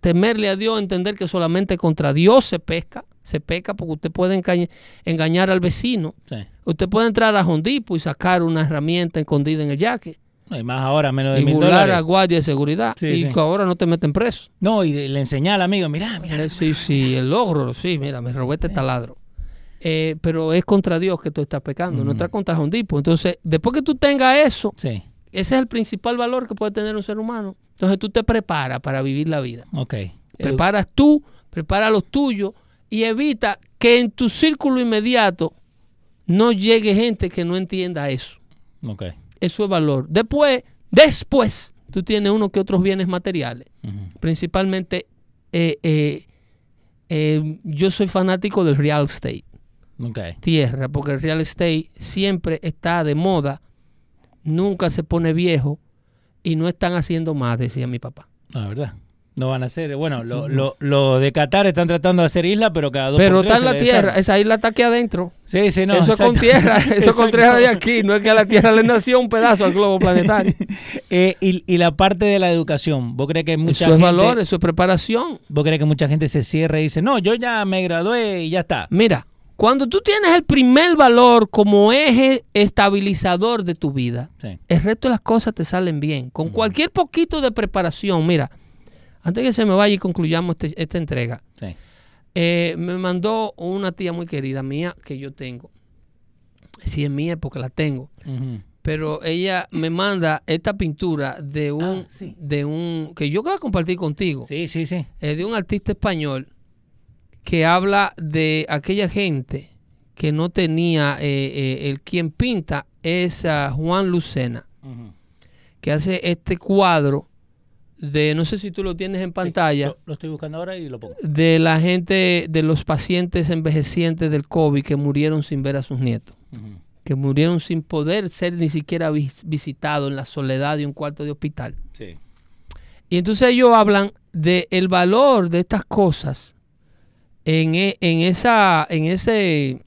temerle a Dios, entender que solamente contra Dios se pesca, se peca porque usted puede engañar, engañar al vecino. Sí. Usted puede entrar a Hondipo y sacar una herramienta escondida en el yaque No, y más ahora, menos de y mil dólares. a guardia de seguridad Sí, y sí. que ahora no te meten preso. No, y de- le enseñé al amigo, mira, mira. Eh, Sí, sí, el logro, sí, mira, me robé este taladro. Eh, pero es contra Dios que tú estás pecando, no Ujú. está contra Hondipo. Entonces, después que tú tengas eso, Sí, ese es el principal valor que puede tener un ser humano. Entonces tú te preparas para vivir la vida. ok. Preparas tú, prepara los tuyos y evita que en tu círculo inmediato no llegue gente que no entienda eso. Ok. Eso es valor. Después, después, tú tienes uno que otros bienes materiales. Principalmente, eh, eh, eh, yo soy fanático del real estate. Tierra, porque el real estate siempre está de moda, nunca se pone viejo y no están haciendo más, decía mi papá. La ah, verdad. No van a hacer, bueno, lo, lo, de Qatar están tratando de hacer isla, pero cada dos Pero está en la tierra, esa isla está aquí adentro. Sí, sí, no. Eso es con tierra, eso es con tierra de aquí, no es que a la tierra le nació un pedazo al globo planetario. Eh, y, la parte de la educación, ¿vos crees que mucha eso es valor, eso es preparación. ¿Vos crees que mucha gente se cierra y dice, no, yo ya me gradué y ya está? Mira, cuando tú tienes el primer valor como eje estabilizador de tu vida, el resto de las cosas te salen bien. Con cualquier poquito de preparación, mira, antes que se me vaya y concluyamos este, esta entrega, eh, me mandó una tía muy querida mía que yo tengo. Si es mía porque la tengo. Pero ella me manda esta pintura de un, ah, de un, que yo quiero compartir contigo. Sí, sí, sí. Es de un artista español que habla de aquella gente que no tenía, eh, eh, el quien pinta es Juan Lucena, que hace este cuadro de, no sé si tú lo tienes en pantalla. lo, estoy buscando ahora y lo pongo. De la gente, de los pacientes envejecientes del COVID que murieron sin ver a sus nietos. Que murieron sin poder ser ni siquiera visitados en la soledad de un cuarto de hospital. Y entonces ellos hablan del el valor de estas cosas en, e, en, esa, en ese,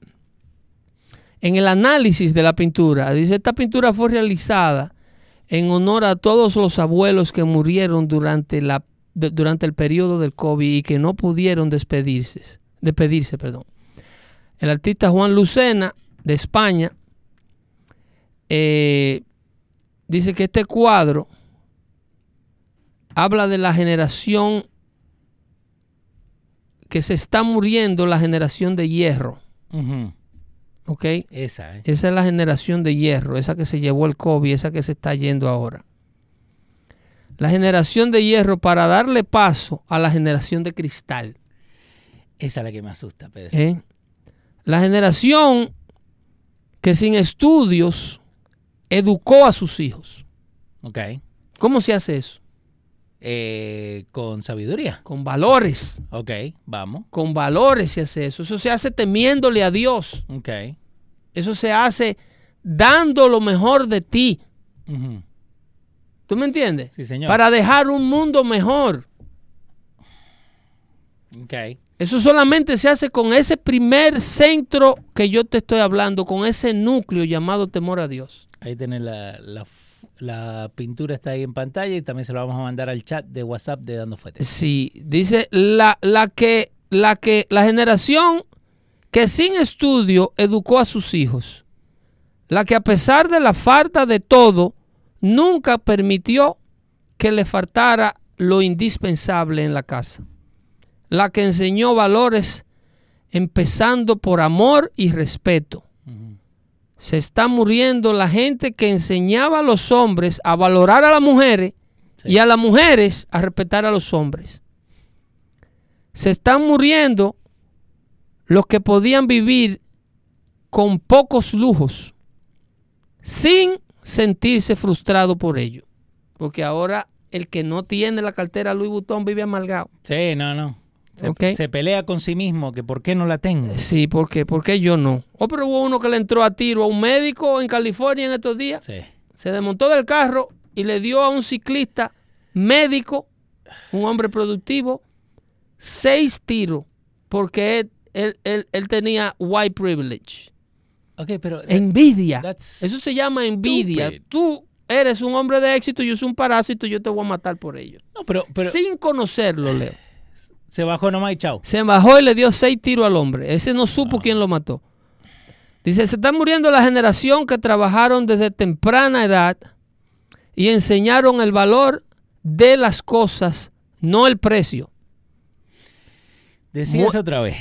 en el análisis de la pintura. Dice, esta pintura fue realizada en honor a todos los abuelos que murieron durante, la, durante el periodo del COVID y que no pudieron despedirse. despedirse perdón. El artista Juan Lucena, de España, eh, dice que este cuadro habla de la generación que se está muriendo, la generación de hierro. ¿Ok? Esa, ¿eh? Esa es la generación de hierro, esa que se llevó el COVID, esa que se está yendo ahora. La generación de hierro para darle paso a la generación de cristal. Esa es la que me asusta, Pedro. ¿Eh? La generación que sin estudios educó a sus hijos. Ok. ¿Cómo se hace eso? Eh, con sabiduría. Con valores. Ok, vamos. Con valores se hace eso. Eso se hace temiéndole a Dios. Ok. Eso se hace dando lo mejor de ti. ¿Tú me entiendes? Sí, señor. Para dejar un mundo mejor. Ok. Eso solamente se hace con ese primer centro que yo te estoy hablando, con ese núcleo llamado temor a Dios. Ahí tenés la, la la pintura está ahí en pantalla y también se lo vamos a mandar al chat de WhatsApp de Dando Fuete. Sí, dice la, la, que, la que la generación que sin estudio educó a sus hijos, la que a pesar de la falta de todo, nunca permitió que le faltara lo indispensable en la casa, la que enseñó valores empezando por amor y respeto, se está muriendo la gente que enseñaba a los hombres a valorar a las mujeres y a las mujeres a respetar a los hombres. Se están muriendo los que podían vivir con pocos lujos sin sentirse frustrado por ello. Porque ahora el que no tiene la cartera Louis Vuitton vive amargado. Sí, no, no. Se, pelea con sí mismo, que por qué no la tengo. Sí, ¿por qué? ¿Por qué yo no? Oh, pero hubo uno que le entró a tiro a un médico en California en estos días. Sí. Se desmontó del carro y le dio a un ciclista médico, un hombre productivo, seis tiros porque él, él, tenía white privilege. Okay, pero envidia. Eso se llama envidia. Tú eres un hombre de éxito, yo soy un parásito, yo te voy a matar por ello. No, pero, pero sin conocerlo, Leo. Se bajó nomás y chao. Se bajó y le dio seis tiros al hombre. Ese no supo quién lo mató. Dice, se está muriendo la generación que trabajaron desde temprana edad y enseñaron el valor de las cosas, no el precio. Decías otra vez.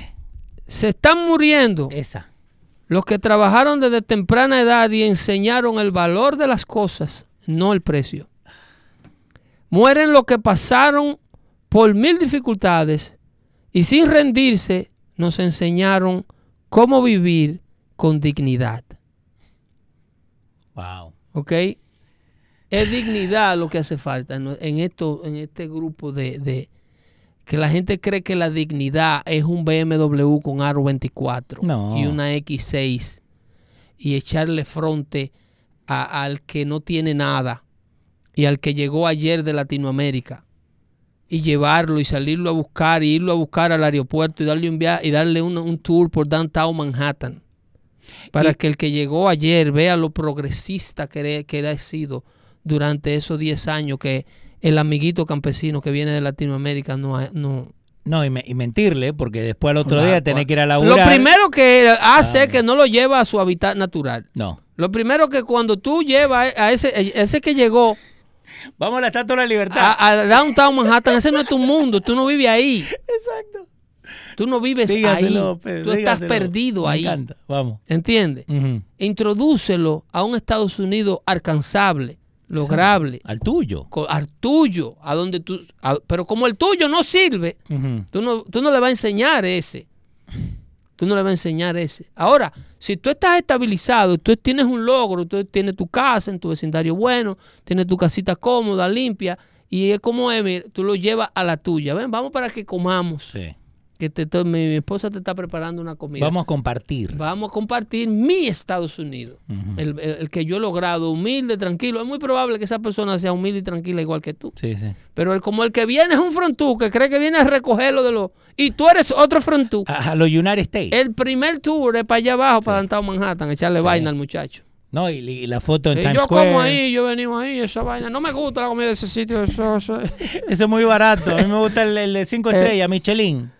Se están muriendo. Esa. Los que trabajaron desde temprana edad y enseñaron el valor de las cosas, no el precio. Mueren los que pasaron por mil dificultades y sin rendirse nos enseñaron cómo vivir con dignidad. Wow. ¿Ok? Es dignidad lo que hace falta en, esto, en este grupo de, de- que la gente cree que la dignidad es un BMW con aro 24 No. y una X6 y echarle fronte a- al que no tiene nada y al que llegó ayer de Latinoamérica y llevarlo y salirlo a buscar y irlo a buscar al aeropuerto y darle un viaje y darle un, un tour por downtown Manhattan para Y- que el que llegó ayer vea lo progresista que, era- que ha sido durante esos 10 años que el amiguito campesino que viene de Latinoamérica no ha- no No, y, me- y mentirle, porque después al otro Claro, día tenés que ir a lo laburar. primero que hace Ah. es que no lo lleva a su hábitat natural No. lo primero que cuando tú llevas a ese, ese que llegó Vamos a la Estatua de la Libertad. a, a Downtown Manhattan, ese no es tu mundo, tú no vives ahí. Exacto. Tú no vives Dígaselo, ahí. Pedro, tú estás dígaselo. perdido Me ahí. encanta. Vamos. ¿Entiendes? Ujú. Introdúcelo a un Estados Unidos alcanzable, lograble, Al tuyo. al tuyo, a donde tú, a- pero como el tuyo no sirve, tú no, tú no le vas a enseñar ese. Tú no le vas a enseñar ese. Ahora, si tú estás estabilizado, tú tienes un logro, tú tienes tu casa en tu vecindario bueno, tienes tu casita cómoda, limpia, y es como es, mira, tú lo llevas a la tuya. Ven, vamos para que comamos. Sí. Que te, mi, mi esposa te está preparando una comida. Vamos a compartir. Vamos a compartir mi Estados Unidos. El, el- el que yo he logrado, humilde, tranquilo. Es muy probable que esa persona sea humilde y tranquila igual que tú. Sí, sí. Pero el, como el que viene es un frontú, que cree que viene a recogerlo de los... Y tú eres otro frontú. A, a los United States. El primer tour es para allá abajo, para Downtown Manhattan, echarle Sí. vaina al muchacho. No, y, y la foto en Y Times yo Square. como ahí, yo venimos ahí, esa vaina. No me gusta la comida de ese sitio. Eso, eso. Eso es muy barato. A mí me gusta el, el de 5 Eh. estrellas, Michelin.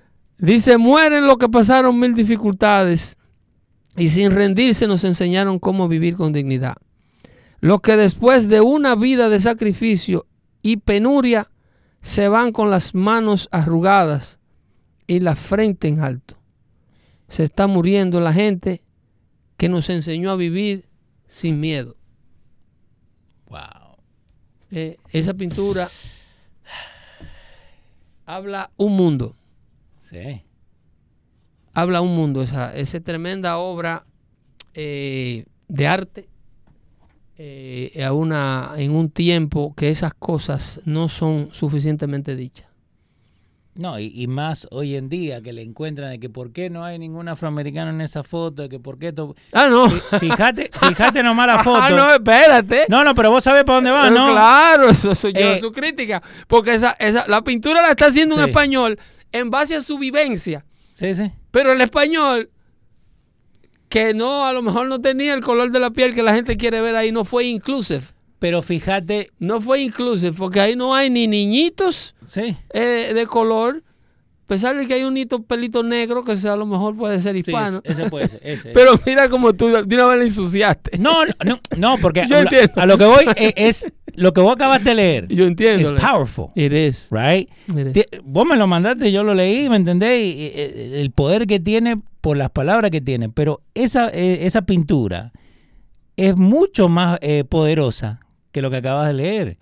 Dice, mueren los que pasaron mil dificultades y sin rendirse nos enseñaron cómo vivir con dignidad. Los que después de una vida de sacrificio y penuria se van con las manos arrugadas y la frente en alto. Se está muriendo la gente que nos enseñó a vivir sin miedo. Wow. Eh, esa pintura habla un mundo. Sí. habla un mundo, esa, esa tremenda obra eh, de arte eh, a una, en un tiempo que esas cosas no son suficientemente dichas. No, y, y más hoy en día que le encuentran de que por qué no hay ningún afroamericano en esa foto, de que por qué... to- Ah, no. Fí- Fíjate, fíjate nomás la foto. Ah, no, espérate. No, no, pero vos sabés para dónde va, Pero ¿no? Claro, eso soy yo Eh, su crítica. Porque esa, esa, la pintura la está haciendo un español en base a su vivencia. Sí, sí. Pero el español, que no, a lo mejor no tenía el color de la piel que la gente quiere ver ahí, no fue inclusive. Pero fíjate, No fue inclusive, porque ahí no hay ni niñitos sí. eh, de color. A pesar de que hay un hito pelito negro, que sea, a lo mejor puede ser Sí, hispano. ese puede ser. Ese. Pero mira como tú de una vez le ensuciaste. No, no, no, porque Yo a, entiendo. a lo que voy es, es lo que vos acabaste de leer. Yo entiendo. Es powerful, It is. right? It is. Ti- Vos me lo mandaste, yo lo leí, ¿me entendés? Y, y, eh, el poder que tiene por las palabras que tiene. Pero esa, esa pintura es mucho más eh, poderosa que lo que acabas de leer.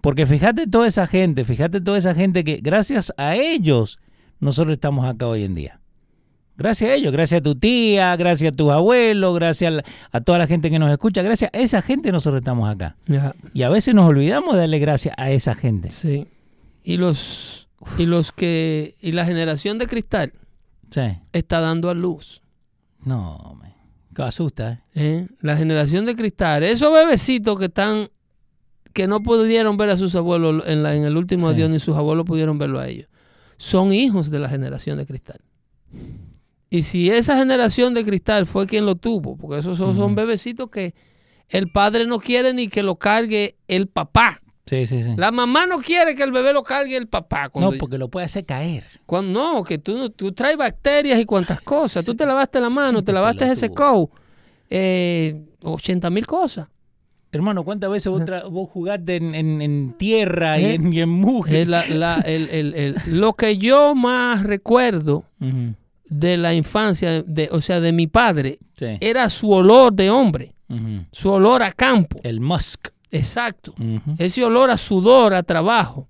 Porque fíjate toda esa gente, fíjate toda esa gente que gracias a ellos nosotros estamos acá hoy en día. Gracias a ellos, gracias a tu tía, gracias a tus abuelos, gracias a, la- a toda la gente que nos escucha, gracias a esa gente nosotros estamos acá. Y a veces nos olvidamos de darle gracias a esa gente. sí. Y los, y los que. Y la generación de cristal Sí. está dando a luz. No, me asusta, ¿eh? ¿eh? La generación de cristal. Esos bebecitos que están. que no pudieron ver a sus abuelos en, la, en el último Sí. adiós, ni sus abuelos pudieron verlo a ellos. Son hijos de la generación de cristal. Y si esa generación de cristal fue quien lo tuvo, porque esos son, bebecitos que el padre no quiere ni que lo cargue el papá. Sí, sí, sí. La mamá no quiere que el bebé lo cargue el papá. No, porque lo puede hacer caer. cuando- no, que tú, tú traes bacterias y cuantas cosas. Tú te lavaste la mano, te lavaste ese coat. Eh, 80 mil cosas. Hermano, ¿cuántas veces vos, jugaste en, en- en tierra y ¿Eh? en, y en mugre? La- la- el- el- el- lo que yo más recuerdo de la infancia, de, o sea, de mi padre, Sí. era su olor de hombre, su olor a campo. El musk. Exacto. Ese olor a sudor, a trabajo.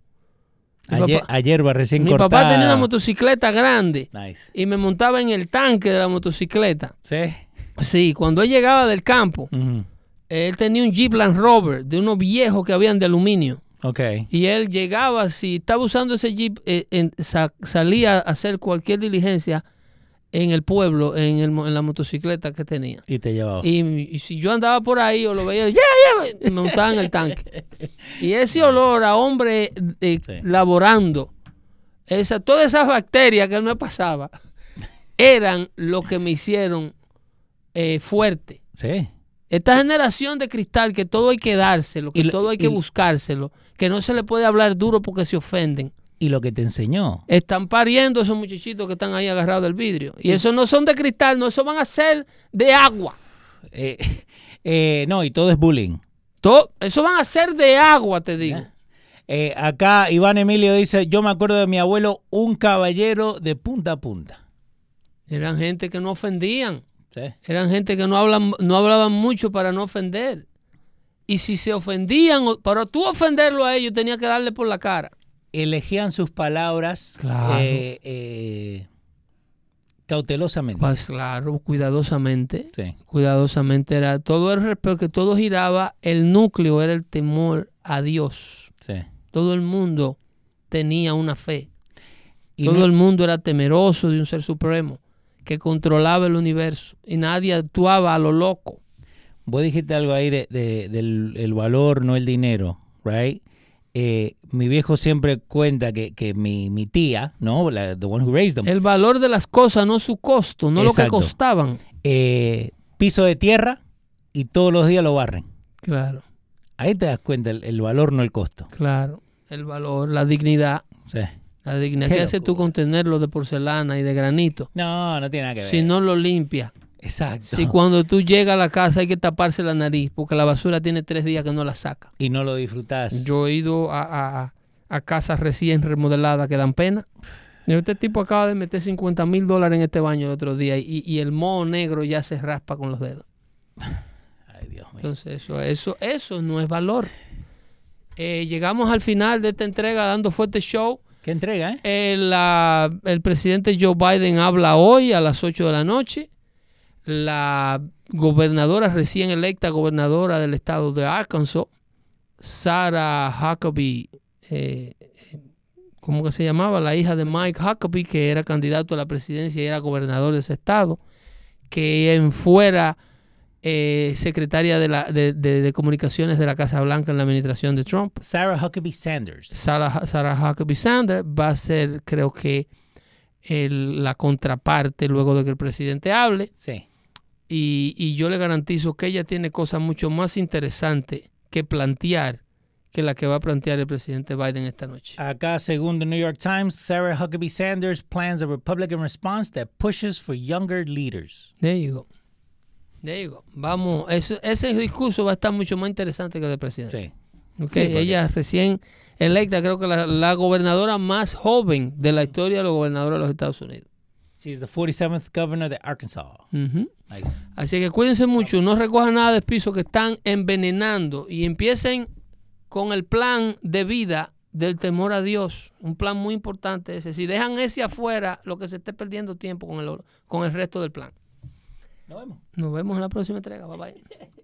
Mi A, ye- papá- a hierba recién Mi cortada. papá tenía una motocicleta grande Nice. y me montaba en el tanque de la motocicleta. Sí. Sí, cuando él llegaba del campo. Él tenía un Jeep Land Rover de unos viejos que habían de aluminio. Ok. Y él llegaba, si estaba usando ese Jeep, eh, en- sa- salía a hacer cualquier diligencia en el pueblo, en, el en la motocicleta que tenía. Y te llevaba. Y, y si yo andaba por ahí o lo veía, me montaba en el tanque. Y ese olor a hombre eh, Sí. laborando, esa, todas esas bacterias que él me pasaba, eran lo que me hicieron eh, fuerte. Sí. Esta generación de cristal que todo hay que dárselo, que Y todo hay que y- buscárselo, que no se le puede hablar duro porque se ofenden. Y lo que te enseñó. Están pariendo esos muchachitos que están ahí agarrados del vidrio. Y esos no son de cristal, no, esos van a ser de agua. Eh, eh, no, y todo es bullying. Todo, eso van a ser de agua, te digo. Eh, acá Iván Emilio dice, yo me acuerdo de mi abuelo, un caballero de punta a punta. Eran gente que no ofendían. Sí. Eran gente que no, hablan, no hablaban mucho para no ofender. Y si se ofendían, para tú ofenderlo a ellos, tenía que darle por la cara. Elegían sus palabras Claro. eh, eh, cautelosamente. Pues claro, cuidadosamente. Sí. Cuidadosamente era todo el porque todo giraba, el núcleo era el temor a Dios. Sí. Todo el mundo tenía una fe. Y Todo no- el mundo era temeroso de un ser supremo que controlaba el universo y nadie actuaba a lo loco. Vos dijiste algo ahí de, de- del el valor, no el dinero, right? Eh, mi viejo siempre cuenta que, que mi, mi tía, ¿no? La, the one who raised them, El valor de las cosas, no su costo, no lo que costaban. eh, piso de tierra y todos los días lo barren. Claro, Ahí te das cuenta el, el valor, no el costo. claro. El valor, la dignidad. Sí. La dignidad. Qué ¿Qué haces tú con tenerlo de porcelana y de granito? No, no tiene nada que ver. Si no lo limpia. Exacto. Si cuando tú llegas a la casa hay que taparse la nariz porque la basura tiene tres días que no la saca. Y no lo disfrutás. Yo he ido a, a- a casas recién remodeladas que dan pena. Este tipo acaba de meter 50 mil dólares en este baño el otro día y, y el moho negro ya se raspa con los dedos. Ay, Dios mío. Entonces eso, eso, eso no es valor. Eh, llegamos al final de esta entrega dando fuerte show. ¿Qué entrega, eh? Eh, el presidente Joe Biden habla hoy a las 8 de la noche. La gobernadora recién electa, gobernadora del estado de Arkansas, Sarah Huckabee, eh, eh, ¿cómo que se llamaba? La hija de Mike Huckabee, que era candidato a la presidencia y era gobernador de ese estado, que en fuera eh, secretaria de, la, de, de- de comunicaciones de la Casa Blanca en la administración de Trump. Sarah Huckabee Sanders. Sarah, Sarah Huckabee Sanders va a ser, creo que, el- la contraparte luego de que el presidente hable. Sí. Y, y yo le garantizo que ella tiene cosas mucho más interesantes que plantear que la que va a plantear el presidente Biden esta noche. Acá, según the New York Times, Sarah Huckabee Sanders plans a Republican response that pushes for younger leaders. There you go. There you go. Vamos, eso- ese discurso va a estar mucho más interesante que el del presidente. Sí. Ok, Sí, porque- Ella recién electa, creo que la, la gobernadora más joven de la historia de los gobernadores de los Estados Unidos. She's the 47th governor de Arkansas. Ujú. Nice. Así que cuídense mucho, no recojan nada de piso que están envenenando y empiecen con el plan de vida del temor a Dios. Un plan muy importante ese. Si dejan ese afuera, lo que se esté perdiendo tiempo con el, con el resto del plan. Nos vemos. Nos vemos en la próxima entrega. Bye bye.